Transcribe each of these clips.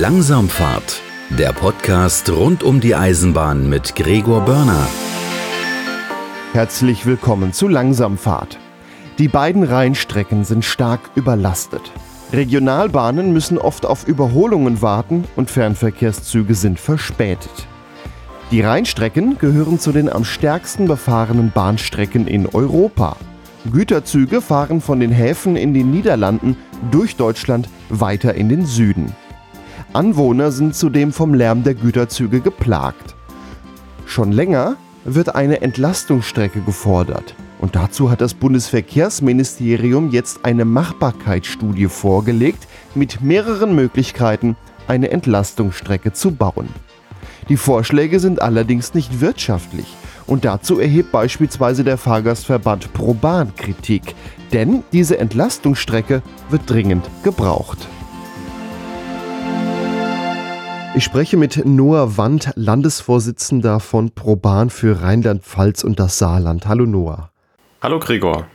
Langsamfahrt, der Podcast rund um die Eisenbahn mit Gregor Börner. Herzlich willkommen zu Langsamfahrt. Die beiden Rheinstrecken sind stark überlastet. Regionalbahnen müssen oft auf Überholungen warten und Fernverkehrszüge sind verspätet. Die Rheinstrecken gehören zu den am stärksten befahrenen Bahnstrecken in Europa. Güterzüge fahren von den Häfen in den Niederlanden durch Deutschland weiter in den Süden. Anwohner sind zudem vom Lärm der Güterzüge geplagt. Schon länger wird eine Entlastungsstrecke gefordert. Und dazu hat das Bundesverkehrsministerium jetzt eine Machbarkeitsstudie vorgelegt mit mehreren Möglichkeiten, eine Entlastungsstrecke zu bauen. Die Vorschläge sind allerdings nicht wirtschaftlich. Und dazu erhebt beispielsweise der Fahrgastverband ProBahn Kritik. Denn diese Entlastungsstrecke wird dringend gebraucht. Ich spreche mit Noah Wand, Landesvorsitzender von ProBahn für Rheinland-Pfalz und das Saarland. Hallo Noah. Hallo Gregor.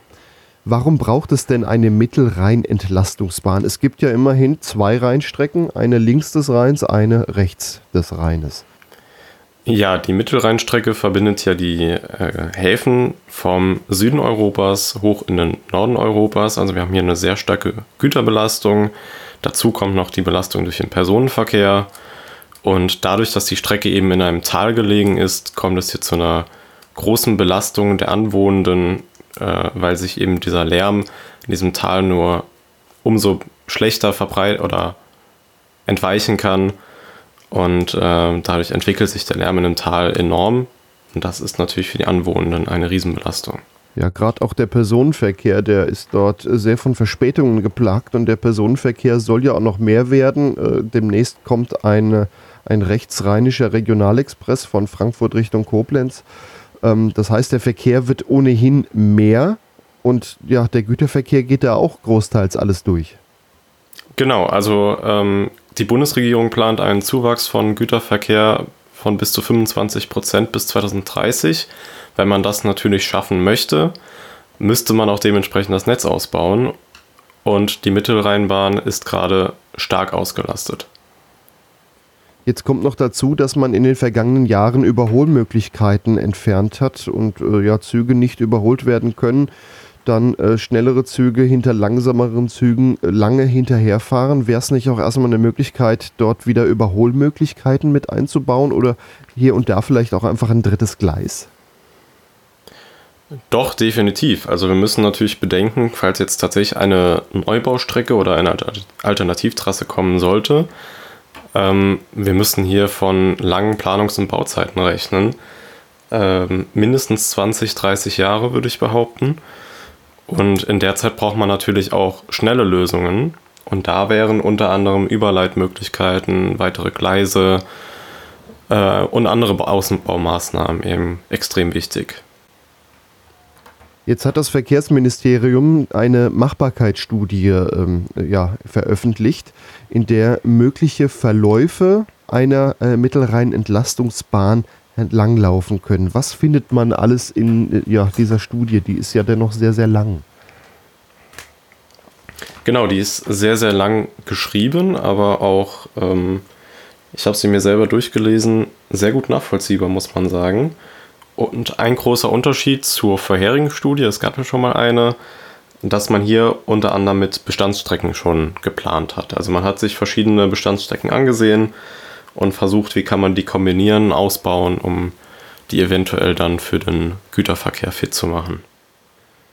Warum braucht es denn eine Mittelrhein-Entlastungsbahn? Es gibt ja immerhin zwei Rheinstrecken, eine links des Rheins, eine rechts des Rheines. Ja, die Mittelrheinstrecke verbindet ja die äh, Häfen vom Süden Europas hoch in den Norden Europas. Also wir haben hier eine sehr starke Güterbelastung. Dazu kommt noch die Belastung durch den Personenverkehr. Und dadurch, dass die Strecke eben in einem Tal gelegen ist, kommt es hier zu einer großen Belastung der Anwohnenden, äh, weil sich eben dieser Lärm in diesem Tal nur umso schlechter verbreitet oder entweichen kann. Und äh, dadurch entwickelt sich der Lärm in dem Tal enorm. Und das ist natürlich für die Anwohnenden eine Riesenbelastung. Ja, gerade auch der Personenverkehr, der ist dort sehr von Verspätungen geplagt und der Personenverkehr soll ja auch noch mehr werden. Äh, demnächst kommt eine ein rechtsrheinischer Regionalexpress von Frankfurt Richtung Koblenz. Ähm, das heißt, der Verkehr wird ohnehin mehr und ja, der Güterverkehr geht da auch großteils alles durch. Genau, also ähm, die Bundesregierung plant einen Zuwachs von Güterverkehr von bis zu 25 Prozent bis 2030. Wenn man das natürlich schaffen möchte, müsste man auch dementsprechend das Netz ausbauen. Und die Mittelrheinbahn ist gerade stark ausgelastet. Jetzt kommt noch dazu, dass man in den vergangenen Jahren Überholmöglichkeiten entfernt hat und äh, ja, Züge nicht überholt werden können. Dann äh, schnellere Züge hinter langsameren Zügen äh, lange hinterherfahren. Wäre es nicht auch erstmal eine Möglichkeit, dort wieder Überholmöglichkeiten mit einzubauen oder hier und da vielleicht auch einfach ein drittes Gleis? Doch, definitiv. Also wir müssen natürlich bedenken, falls jetzt tatsächlich eine Neubaustrecke oder eine Alternativtrasse kommen sollte, ähm, wir müssen hier von langen Planungs- und Bauzeiten rechnen. Ähm, mindestens 20, 30 Jahre, würde ich behaupten. Und in der Zeit braucht man natürlich auch schnelle Lösungen. Und da wären unter anderem Überleitmöglichkeiten, weitere Gleise äh, und andere Außenbaumaßnahmen eben extrem wichtig. Jetzt hat das Verkehrsministerium eine Machbarkeitsstudie ähm, ja, veröffentlicht, in der mögliche Verläufe einer äh, Mittelrhein-Entlastungsbahn entlanglaufen können. Was findet man alles in äh, ja, dieser Studie? Die ist ja dennoch sehr, sehr lang. Genau, die ist sehr, sehr lang geschrieben, aber auch, ähm, ich habe sie mir selber durchgelesen, sehr gut nachvollziehbar, muss man sagen. Und ein großer Unterschied zur vorherigen Studie, es gab ja schon mal eine, dass man hier unter anderem mit Bestandsstrecken schon geplant hat. Also man hat sich verschiedene Bestandsstrecken angesehen und versucht, wie kann man die kombinieren, ausbauen, um die eventuell dann für den Güterverkehr fit zu machen.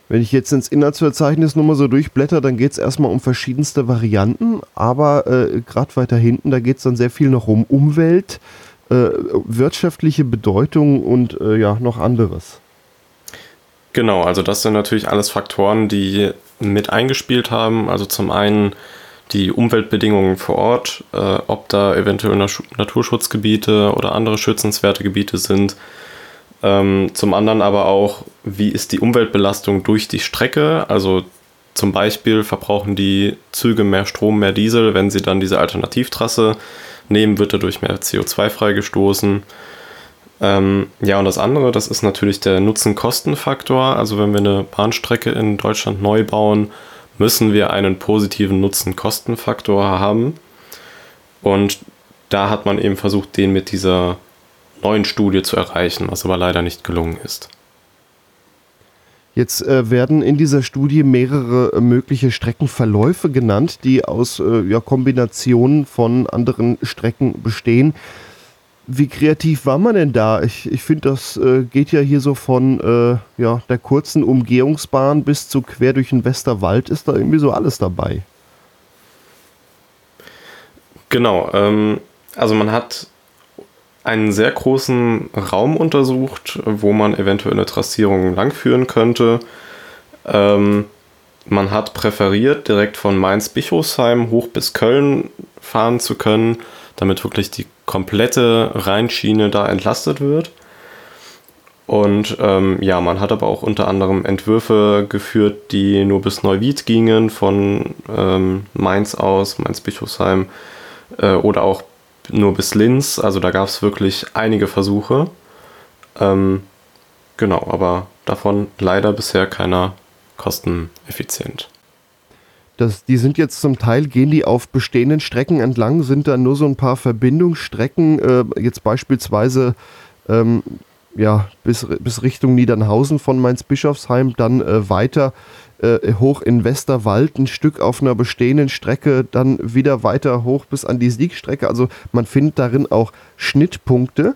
Wenn ich jetzt ins Inhaltsverzeichnis nur mal so durchblätter, dann geht es erstmal um verschiedenste Varianten, aber äh, gerade weiter hinten, da geht es dann sehr viel noch um Umwelt, äh, wirtschaftliche Bedeutung und äh, ja, noch anderes. Genau, also das sind natürlich alles Faktoren, die mit eingespielt haben. Also zum einen die Umweltbedingungen vor Ort, äh, ob da eventuell Naturschutzgebiete oder andere schützenswerte Gebiete sind. Ähm, zum anderen aber auch, wie ist die Umweltbelastung durch die Strecke? Also zum Beispiel verbrauchen die Züge mehr Strom, mehr Diesel, wenn sie dann diese Alternativtrasse nehmen, wird dadurch mehr CO2 freigestoßen. Ähm, ja, und das andere, das ist natürlich der Nutzen-Kosten-Faktor. Also wenn wir eine Bahnstrecke in Deutschland neu bauen, müssen wir einen positiven Nutzen-Kosten-Faktor haben. Und da hat man eben versucht, den mit dieser neuen Studie zu erreichen, was aber leider nicht gelungen ist. Jetzt äh, werden in dieser Studie mehrere äh, mögliche Streckenverläufe genannt, die aus äh, ja, Kombinationen von anderen Strecken bestehen. Wie kreativ war man denn da? Ich, ich finde, das äh, geht ja hier so von äh, ja, der kurzen Umgehungsbahn bis zu quer durch den Westerwald, ist da irgendwie so alles dabei. Genau, ähm, also man hat einen sehr großen Raum untersucht, wo man eventuell eine Trassierung langführen könnte. Ähm, man hat präferiert, direkt von Mainz-Bischofsheim hoch bis Köln fahren zu können, damit wirklich die komplette Rheinschiene da entlastet wird. Und ähm, ja, man hat aber auch unter anderem Entwürfe geführt, die nur bis Neuwied gingen, von ähm, Mainz aus, Mainz-Bischofsheim, äh, oder auch nur bis Linz. Also da gab es wirklich einige Versuche. Ähm, genau, aber davon leider bisher keiner kosteneffizient. Das, die sind jetzt zum Teil, gehen die auf bestehenden Strecken entlang, sind da nur so ein paar Verbindungsstrecken, äh, jetzt beispielsweise ähm, ja, bis, bis Richtung Niedernhausen von Mainz-Bischofsheim, dann äh, weiter äh, hoch in Westerwald, ein Stück auf einer bestehenden Strecke, dann wieder weiter hoch bis an die Siegstrecke. Also man findet darin auch Schnittpunkte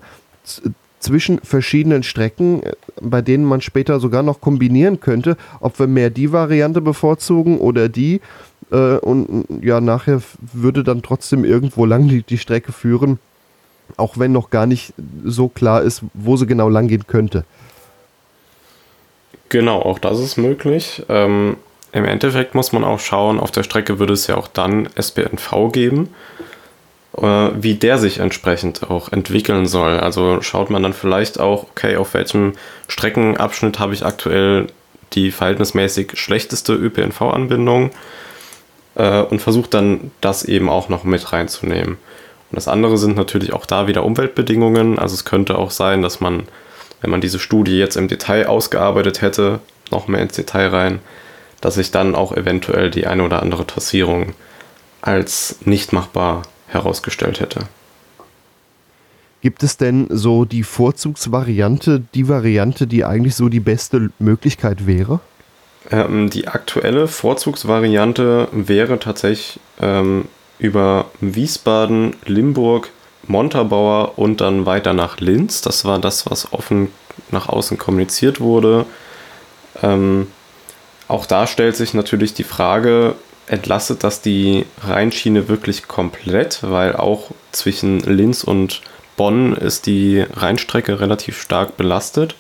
zwischen verschiedenen Strecken, äh, bei denen man später sogar noch kombinieren könnte, ob wir mehr die Variante bevorzugen oder die. Äh, und ja, nachher würde dann trotzdem irgendwo lang die, die Strecke führen, auch wenn noch gar nicht so klar ist, wo sie genau lang gehen könnte. Genau, auch das ist möglich. Ähm, Im Endeffekt muss man auch schauen, auf der Strecke würde es ja auch dann SBNV geben, wie der sich entsprechend auch entwickeln soll. Also schaut man dann vielleicht auch, okay, auf welchem Streckenabschnitt habe ich aktuell die verhältnismäßig schlechteste ÖPNV-Anbindung äh, und versucht dann das eben auch noch mit reinzunehmen. Und das andere sind natürlich auch da wieder Umweltbedingungen. Also es könnte auch sein, dass man wenn man diese Studie jetzt im Detail ausgearbeitet hätte, noch mehr ins Detail rein, dass sich dann auch eventuell die eine oder andere Tossierung als nicht machbar herausgestellt hätte. Gibt es denn so die Vorzugsvariante, die Variante, die eigentlich so die beste Möglichkeit wäre? Ähm, die aktuelle Vorzugsvariante wäre tatsächlich ähm, über Wiesbaden, Limburg, Montabaur und dann weiter nach Linz. Das war das, was offen nach außen kommuniziert wurde. Ähm, auch da stellt sich natürlich die Frage, entlastet das die Rheinschiene wirklich komplett, weil auch zwischen Linz und Bonn ist die Rheinstrecke relativ stark belastet.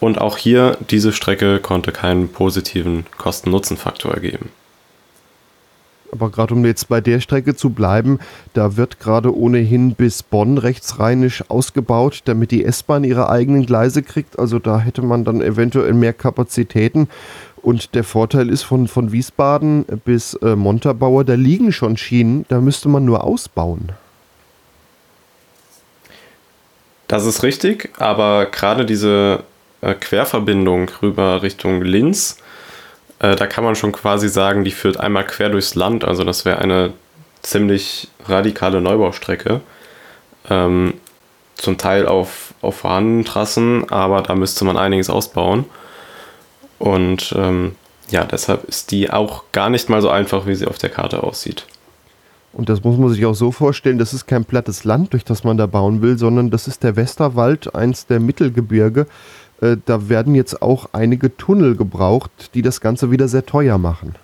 Und auch hier, diese Strecke konnte keinen positiven Kosten-Nutzen-Faktor ergeben. Aber gerade um jetzt bei der Strecke zu bleiben, da wird gerade ohnehin bis Bonn rechtsrheinisch ausgebaut, damit die S-Bahn ihre eigenen Gleise kriegt. Also da hätte man dann eventuell mehr Kapazitäten. Und der Vorteil ist von, von Wiesbaden bis äh, Montabaur, da liegen schon Schienen, da müsste man nur ausbauen. Das ist richtig, aber gerade diese äh, Querverbindung rüber Richtung Linz, äh, da kann man schon quasi sagen, die führt einmal quer durchs Land. Also das wäre eine ziemlich radikale Neubaustrecke. Ähm, zum Teil auf, auf vorhandenen Trassen, aber da müsste man einiges ausbauen. Und ähm, ja, deshalb ist die auch gar nicht mal so einfach, wie sie auf der Karte aussieht. Und das muss man sich auch so vorstellen, das ist kein plattes Land, durch das man da bauen will, sondern das ist der Westerwald, eins der Mittelgebirge. Äh, da werden jetzt auch einige Tunnel gebraucht, die das Ganze wieder sehr teuer machen.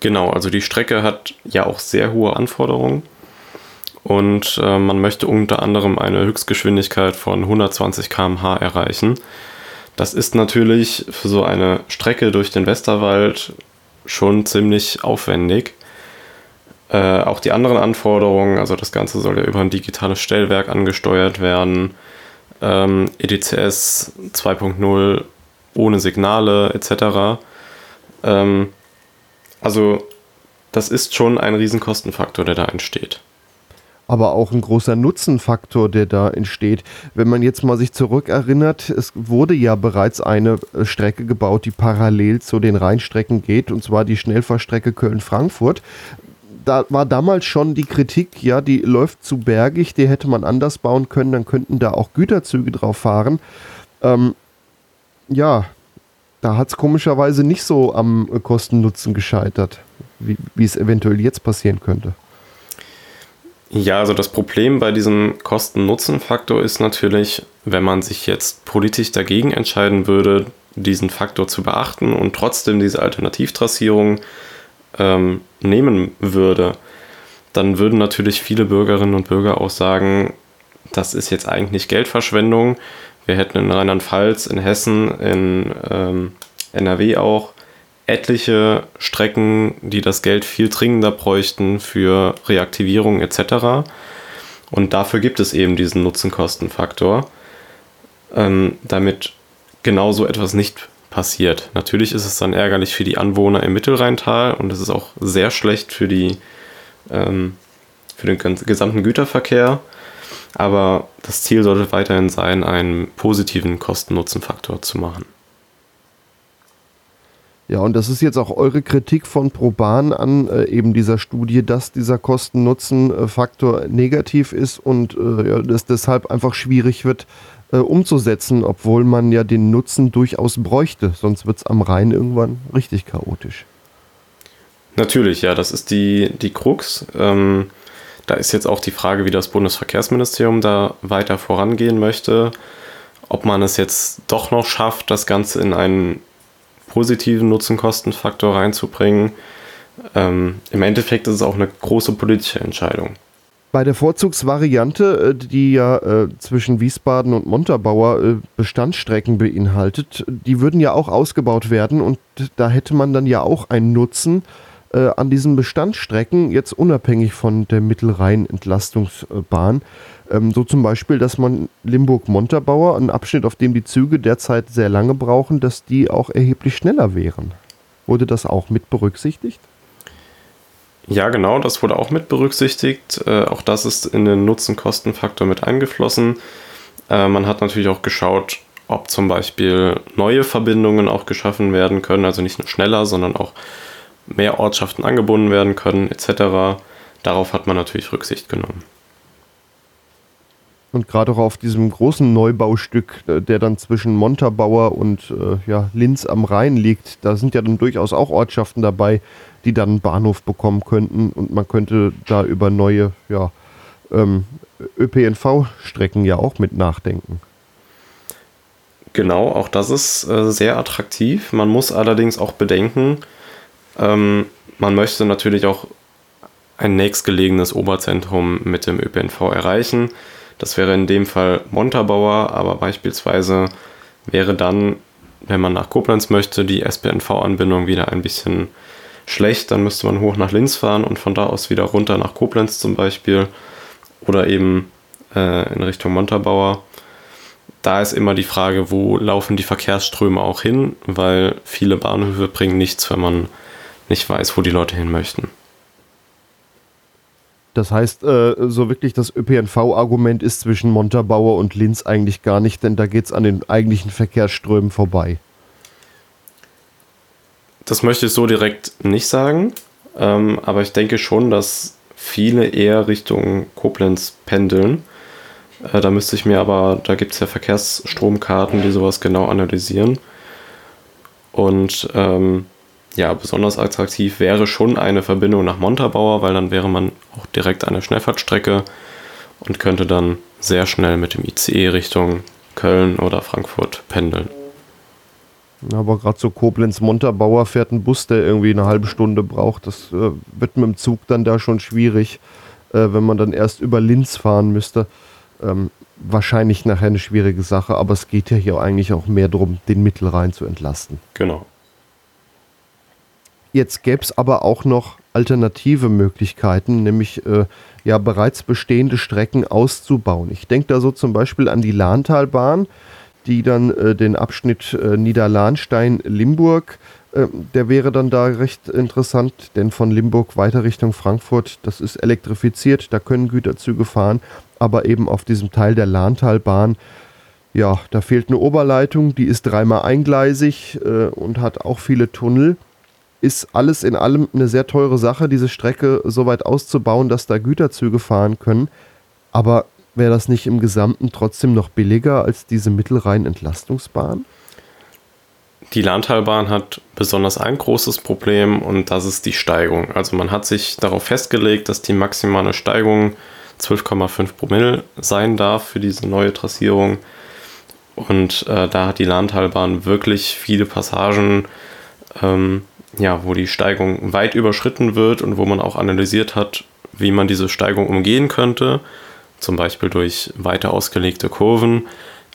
Genau, also die Strecke hat ja auch sehr hohe Anforderungen und äh, man möchte unter anderem eine Höchstgeschwindigkeit von 120 km/h erreichen. Das ist natürlich für so eine Strecke durch den Westerwald schon ziemlich aufwendig. Äh, auch die anderen Anforderungen, also das Ganze soll ja über ein digitales Stellwerk angesteuert werden ähm, EDCS 2.0 ohne Signale etc. Ähm, also das ist schon ein Riesenkostenfaktor, der da entsteht. Aber auch ein großer Nutzenfaktor, der da entsteht. Wenn man jetzt mal sich zurückerinnert, es wurde ja bereits eine äh, Strecke gebaut, die parallel zu den Rheinstrecken geht, und zwar die Schnellfahrstrecke Köln-Frankfurt da war damals schon die Kritik, ja, die läuft zu bergig, die hätte man anders bauen können, dann könnten da auch Güterzüge drauf fahren. Ähm, ja, da hat es komischerweise nicht so am Kosten-Nutzen gescheitert, wie es eventuell jetzt passieren könnte. Ja, also das Problem bei diesem Kosten-Nutzen-Faktor ist natürlich, wenn man sich jetzt politisch dagegen entscheiden würde, diesen Faktor zu beachten und trotzdem diese Alternativtrassierung ähm, nehmen würde, dann würden natürlich viele Bürgerinnen und Bürger auch sagen, das ist jetzt eigentlich Geldverschwendung. Wir hätten in Rheinland-Pfalz, in Hessen, in ähm, NRW auch etliche Strecken, die das Geld viel dringender bräuchten für Reaktivierung etc. Und dafür gibt es eben diesen Nutzen-Kosten-Faktor, ähm, damit genau so etwas nicht passiert. Natürlich ist es dann ärgerlich für die Anwohner im Mittelrheintal und es ist auch sehr schlecht für, die, ähm, für den gesamten Güterverkehr. Aber das Ziel sollte weiterhin sein, einen positiven Kosten-Nutzen-Faktor zu machen. Ja, und das ist jetzt auch eure Kritik von Proban an äh, eben dieser Studie, dass dieser Kosten-Nutzen-Faktor negativ ist und äh, ja, es deshalb einfach schwierig wird äh, umzusetzen, obwohl man ja den Nutzen durchaus bräuchte. Sonst wird es am Rhein irgendwann richtig chaotisch. Natürlich, ja, das ist die, die Krux. Ähm, da ist jetzt auch die Frage, wie das Bundesverkehrsministerium da weiter vorangehen möchte. Ob man es jetzt doch noch schafft, das Ganze in einen positiven Nutzen-Kosten-Faktor reinzubringen. Ähm, Im Endeffekt ist es auch eine große politische Entscheidung. Bei der Vorzugsvariante, äh, die ja äh, zwischen Wiesbaden und Montabaur äh, Bestandsstrecken beinhaltet, die würden ja auch ausgebaut werden und da hätte man dann ja auch einen Nutzen äh, an diesen Bestandsstrecken, jetzt unabhängig von der Mittelrhein-Entlastungsbahn. Ähm, so zum Beispiel, dass man Limburg-Montabaur, einen Abschnitt, auf dem die Züge derzeit sehr lange brauchen, dass die auch erheblich schneller wären. Wurde das auch mit berücksichtigt? Ja, genau, das wurde auch mit berücksichtigt. Äh, auch das ist in den Nutzen-Kosten-Faktor mit eingeflossen. Äh, man hat natürlich auch geschaut, ob zum Beispiel neue Verbindungen auch geschaffen werden können, also nicht nur schneller, sondern auch mehr Ortschaften angebunden werden können, etc. Darauf hat man natürlich Rücksicht genommen. Und gerade auch auf diesem großen Neubaustück, äh, der dann zwischen Montabaur und äh, ja, Linz am Rhein liegt, da sind ja dann durchaus auch Ortschaften dabei, die dann einen Bahnhof bekommen könnten und man könnte da über neue ja, ähm, ÖPNV-Strecken ja auch mit nachdenken. Genau, auch das ist äh, sehr attraktiv. Man muss allerdings auch bedenken, ähm, man möchte natürlich auch ein nächstgelegenes Oberzentrum mit dem ÖPNV erreichen. Das wäre in dem Fall Montabaur, aber beispielsweise wäre dann, wenn man nach Koblenz möchte, die SPNV-Anbindung wieder ein bisschen schlecht. Dann müsste man hoch nach Linz fahren und von da aus wieder runter nach Koblenz zum Beispiel oder eben äh, in Richtung Montabaur. Da ist immer die Frage, wo laufen die Verkehrsströme auch hin, weil viele Bahnhöfe bringen nichts, wenn man nicht weiß, wo die Leute hin möchten. Das heißt, äh, so wirklich das ÖPNV-Argument ist zwischen Montabaur und Linz eigentlich gar nicht, denn da geht es an den eigentlichen Verkehrsströmen vorbei. Das möchte ich so direkt nicht sagen, ähm, aber ich denke schon, dass viele eher Richtung Koblenz pendeln. Äh, da müsste ich mir aber, da gibt es ja Verkehrsstromkarten, die sowas genau analysieren. Und ähm, ja, besonders attraktiv wäre schon eine Verbindung nach Montabaur, weil dann wäre man direkt an der Schnellfahrtstrecke und könnte dann sehr schnell mit dem ICE Richtung Köln oder Frankfurt pendeln. Aber gerade so Koblenz-Montabaur fährt ein Bus, der irgendwie eine halbe Stunde braucht. Das äh, wird mit dem Zug dann da schon schwierig, äh, wenn man dann erst über Linz fahren müsste. Ähm, wahrscheinlich nachher eine schwierige Sache, aber es geht ja hier eigentlich auch mehr darum, den Mittelrhein zu entlasten. Genau. Jetzt gäbe es aber auch noch alternative Möglichkeiten, nämlich äh, ja bereits bestehende Strecken auszubauen. Ich denke da so zum Beispiel an die Lahntalbahn, die dann äh, den Abschnitt äh, Niederlahnstein-Limburg, äh, der wäre dann da recht interessant, denn von Limburg weiter Richtung Frankfurt, das ist elektrifiziert, da können Güterzüge fahren, aber eben auf diesem Teil der Lahntalbahn ja, da fehlt eine Oberleitung, die ist dreimal eingleisig äh, und hat auch viele Tunnel ist alles in allem eine sehr teure Sache, diese Strecke so weit auszubauen, dass da Güterzüge fahren können. Aber wäre das nicht im Gesamten trotzdem noch billiger als diese Mittelrhein-Entlastungsbahn? Die Landtalbahn hat besonders ein großes Problem und das ist die Steigung. Also man hat sich darauf festgelegt, dass die maximale Steigung 12,5 Promille sein darf für diese neue Trassierung. Und äh, da hat die Landtalbahn wirklich viele Passagen, ähm, ja, wo die Steigung weit überschritten wird und wo man auch analysiert hat, wie man diese Steigung umgehen könnte, zum Beispiel durch weiter ausgelegte Kurven.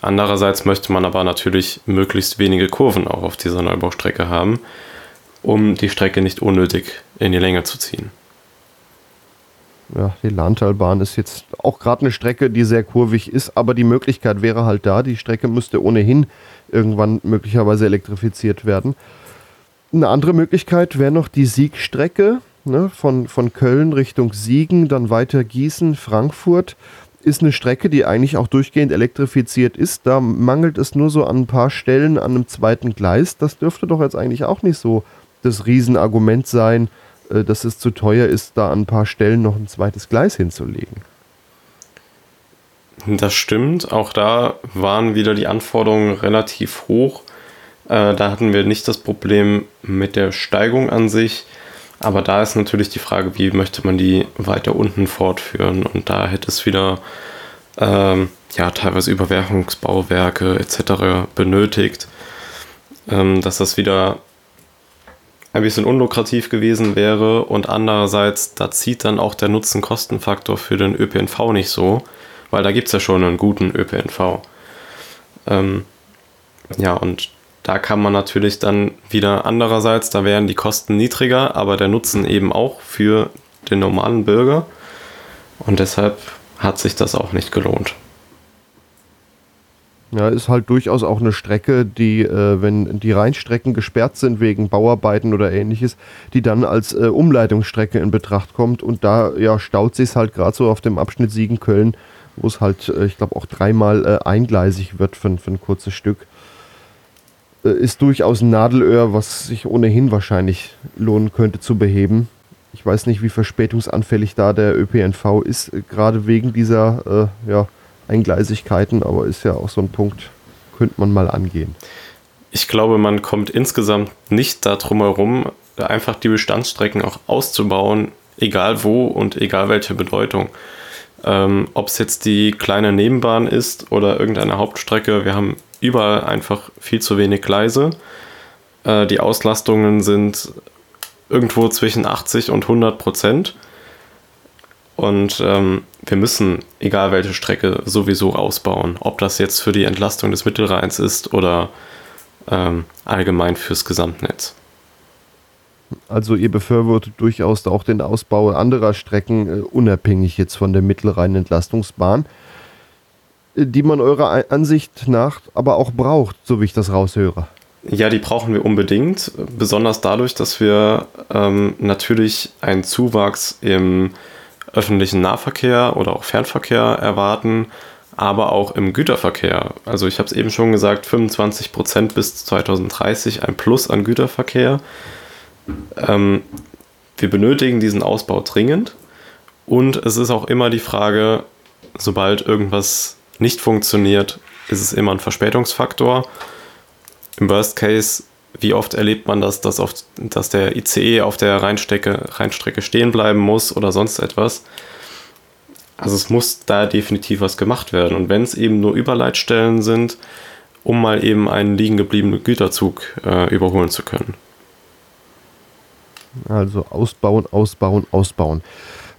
Andererseits möchte man aber natürlich möglichst wenige Kurven auch auf dieser Neubaustrecke haben, um die Strecke nicht unnötig in die Länge zu ziehen. Ja, die Lahntalbahn ist jetzt auch gerade eine Strecke, die sehr kurvig ist, aber die Möglichkeit wäre halt da. Die Strecke müsste ohnehin irgendwann möglicherweise elektrifiziert werden. Eine andere Möglichkeit wäre noch die Siegstrecke ne, von, von Köln Richtung Siegen, dann weiter Gießen, Frankfurt. Ist eine Strecke, die eigentlich auch durchgehend elektrifiziert ist. Da mangelt es nur so an ein paar Stellen an einem zweiten Gleis. Das dürfte doch jetzt eigentlich auch nicht so das Riesenargument sein, äh, dass es zu teuer ist, da an ein paar Stellen noch ein zweites Gleis hinzulegen. Das stimmt. Auch da waren wieder die Anforderungen relativ hoch. Äh, da hatten wir nicht das Problem mit der Steigung an sich. Aber da ist natürlich die Frage, wie möchte man die weiter unten fortführen? Und da hätte es wieder ähm, ja, teilweise Überwerfungsbauwerke etc. benötigt, ähm, dass das wieder ein bisschen unlukrativ gewesen wäre. Und andererseits, da zieht dann auch der Nutzen-Kosten-Faktor für den ÖPNV nicht so, weil da gibt es ja schon einen guten ÖPNV. Ähm, ja, und da kann man natürlich dann wieder andererseits, da wären die Kosten niedriger, aber der Nutzen eben auch für den normalen Bürger. Und deshalb hat sich das auch nicht gelohnt. Ja, ist halt durchaus auch eine Strecke, die, äh, wenn die Rheinstrecken gesperrt sind wegen Bauarbeiten oder ähnliches, die dann als äh, Umleitungsstrecke in Betracht kommt. Und da ja, staut sich halt gerade so auf dem Abschnitt Siegen-Köln, wo es halt, äh, ich glaube, auch dreimal äh, eingleisig wird für, für ein kurzes Stück. Äh, ist durchaus ein Nadelöhr, was sich ohnehin wahrscheinlich lohnen könnte zu beheben. Ich weiß nicht, wie verspätungsanfällig da der ÖPNV ist, äh, gerade wegen dieser äh, ja, Eingleisigkeiten, aber ist ja auch so ein Punkt, könnte man mal angehen. Ich glaube, man kommt insgesamt nicht darum herum, einfach die Bestandsstrecken auch auszubauen, egal wo und egal welche Bedeutung. Ähm, Ob es jetzt die kleine Nebenbahn ist oder irgendeine Hauptstrecke, wir haben überall einfach viel zu wenig Gleise. Äh, die Auslastungen sind irgendwo zwischen 80 und 100 Prozent. Und ähm, wir müssen, egal welche Strecke, sowieso ausbauen. Ob das jetzt für die Entlastung des Mittelrheins ist oder ähm, allgemein fürs Gesamtnetz. Also ihr befürwortet durchaus auch den Ausbau anderer Strecken, äh, unabhängig jetzt von der Mittelrhein-Entlastungsbahn die man eurer Ansicht nach aber auch braucht, so wie ich das raushöre. Ja, die brauchen wir unbedingt, besonders dadurch, dass wir ähm, natürlich einen Zuwachs im öffentlichen Nahverkehr oder auch Fernverkehr erwarten, aber auch im Güterverkehr. Also ich habe es eben schon gesagt, 25 Prozent bis 2030 ein Plus an Güterverkehr. Ähm, wir benötigen diesen Ausbau dringend und es ist auch immer die Frage, sobald irgendwas nicht funktioniert, ist es immer ein Verspätungsfaktor. Im Worst Case, wie oft erlebt man das, dass, oft, dass der ICE auf der Rheinstrecke, Rheinstrecke stehen bleiben muss oder sonst etwas? Also es muss da definitiv was gemacht werden. Und wenn es eben nur Überleitstellen sind, um mal eben einen liegen gebliebenen Güterzug äh, überholen zu können. Also ausbauen, ausbauen, ausbauen.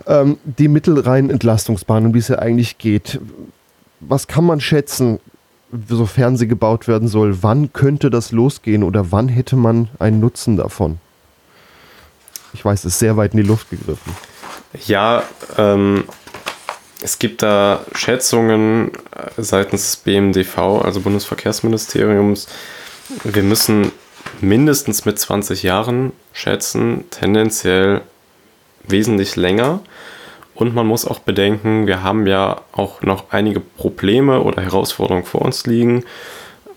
Ähm, die Mittelrhein-Entlastungsbahn, um die es ja eigentlich geht, was kann man schätzen, sofern sie gebaut werden soll? Wann könnte das losgehen oder wann hätte man einen Nutzen davon? Ich weiß, es ist sehr weit in die Luft gegriffen. Ja, ähm, es gibt da Schätzungen äh, seitens des BMDV, also Bundesverkehrsministeriums. Wir müssen mindestens mit 20 Jahren schätzen, tendenziell wesentlich länger. Und man muss auch bedenken, wir haben ja auch noch einige Probleme oder Herausforderungen vor uns liegen.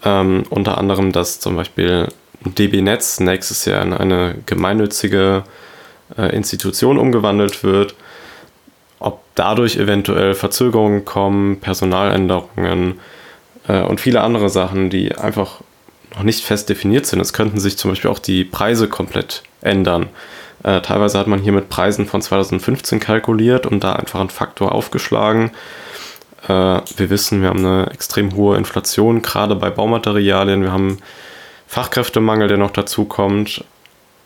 Ähm, unter anderem, dass zum Beispiel DB Netz nächstes Jahr in eine gemeinnützige äh, Institution umgewandelt wird, ob dadurch eventuell Verzögerungen kommen, Personaländerungen äh, und viele andere Sachen, die einfach noch nicht fest definiert sind. Es könnten sich zum Beispiel auch die Preise komplett ändern. Äh, teilweise hat man hier mit Preisen von 2015 kalkuliert und da einfach einen Faktor aufgeschlagen. Äh, wir wissen, wir haben eine extrem hohe Inflation, gerade bei Baumaterialien. Wir haben Fachkräftemangel, der noch dazu kommt.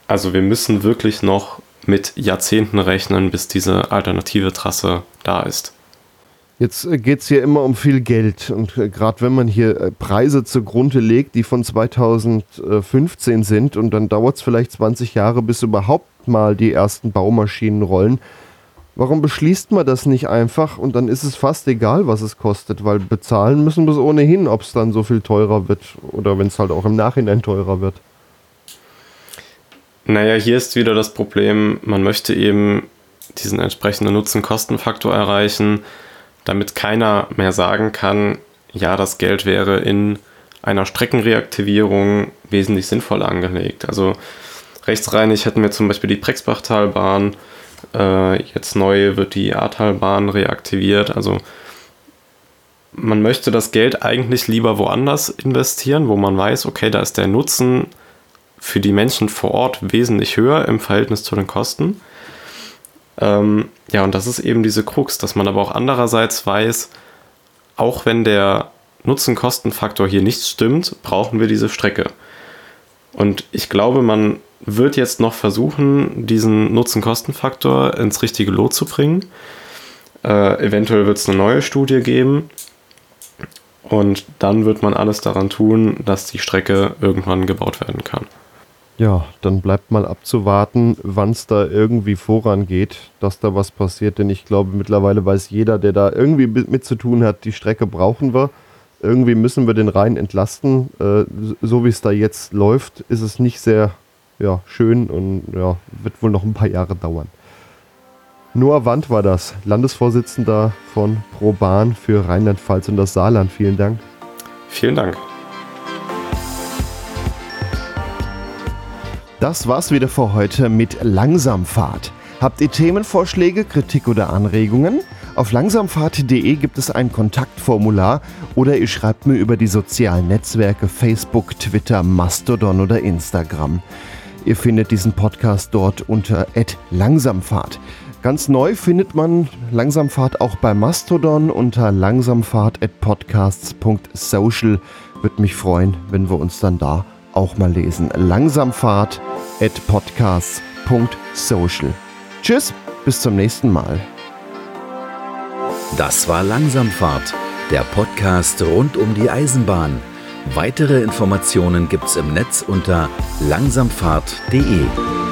Also wir müssen wirklich noch mit Jahrzehnten rechnen, bis diese alternative Trasse da ist. Jetzt äh, geht es hier immer um viel Geld und äh, gerade wenn man hier äh, Preise zugrunde legt, die von 2015 sind und dann dauert es vielleicht 20 Jahre, bis überhaupt mal die ersten Baumaschinen rollen. Warum beschließt man das nicht einfach und dann ist es fast egal, was es kostet, weil bezahlen müssen wir es ohnehin, ob es dann so viel teurer wird oder wenn es halt auch im Nachhinein teurer wird. Naja, hier ist wieder das Problem, man möchte eben diesen entsprechenden Nutzen-Kosten-Faktor erreichen damit keiner mehr sagen kann, ja, das Geld wäre in einer Streckenreaktivierung wesentlich sinnvoller angelegt. Also rechtsreinig hätten wir zum Beispiel die Prexbachtalbahn, äh, jetzt neu wird die Ahrtalbahn reaktiviert. Also man möchte das Geld eigentlich lieber woanders investieren, wo man weiß, okay, da ist der Nutzen für die Menschen vor Ort wesentlich höher im Verhältnis zu den Kosten. Ähm, ja, und das ist eben diese Krux, dass man aber auch andererseits weiß, auch wenn der Nutzen-Kosten-Faktor hier nicht stimmt, brauchen wir diese Strecke. Und ich glaube, man wird jetzt noch versuchen, diesen Nutzen-Kosten-Faktor ins richtige Lot zu bringen. Äh, eventuell wird es eine neue Studie geben. Und dann wird man alles daran tun, dass die Strecke irgendwann gebaut werden kann. Ja, dann bleibt mal abzuwarten, wann es da irgendwie vorangeht, dass da was passiert. Denn ich glaube, mittlerweile weiß jeder, der da irgendwie mit zu tun hat, die Strecke brauchen wir. Irgendwie müssen wir den Rhein entlasten. Äh, so wie es da jetzt läuft, ist es nicht sehr ja, schön und ja, wird wohl noch ein paar Jahre dauern. Noah Wand war das, Landesvorsitzender von ProBahn für Rheinland-Pfalz und das Saarland. Vielen Dank. Vielen Dank. Das war's wieder für heute mit Langsamfahrt. Habt ihr Themenvorschläge, Kritik oder Anregungen? Auf langsamfahrt.de gibt es ein Kontaktformular oder ihr schreibt mir über die sozialen Netzwerke Facebook, Twitter, Mastodon oder Instagram. Ihr findet diesen Podcast dort unter @langsamfahrt. Ganz neu findet man Langsamfahrt auch bei Mastodon unter langsamfahrt@podcasts.social. Würde mich freuen, wenn wir uns dann da auch mal lesen. Langsamfahrt at podcasts.social. Tschüss, bis zum nächsten Mal. Das war Langsamfahrt, der Podcast rund um die Eisenbahn. Weitere Informationen gibt's im Netz unter langsamfahrt.de.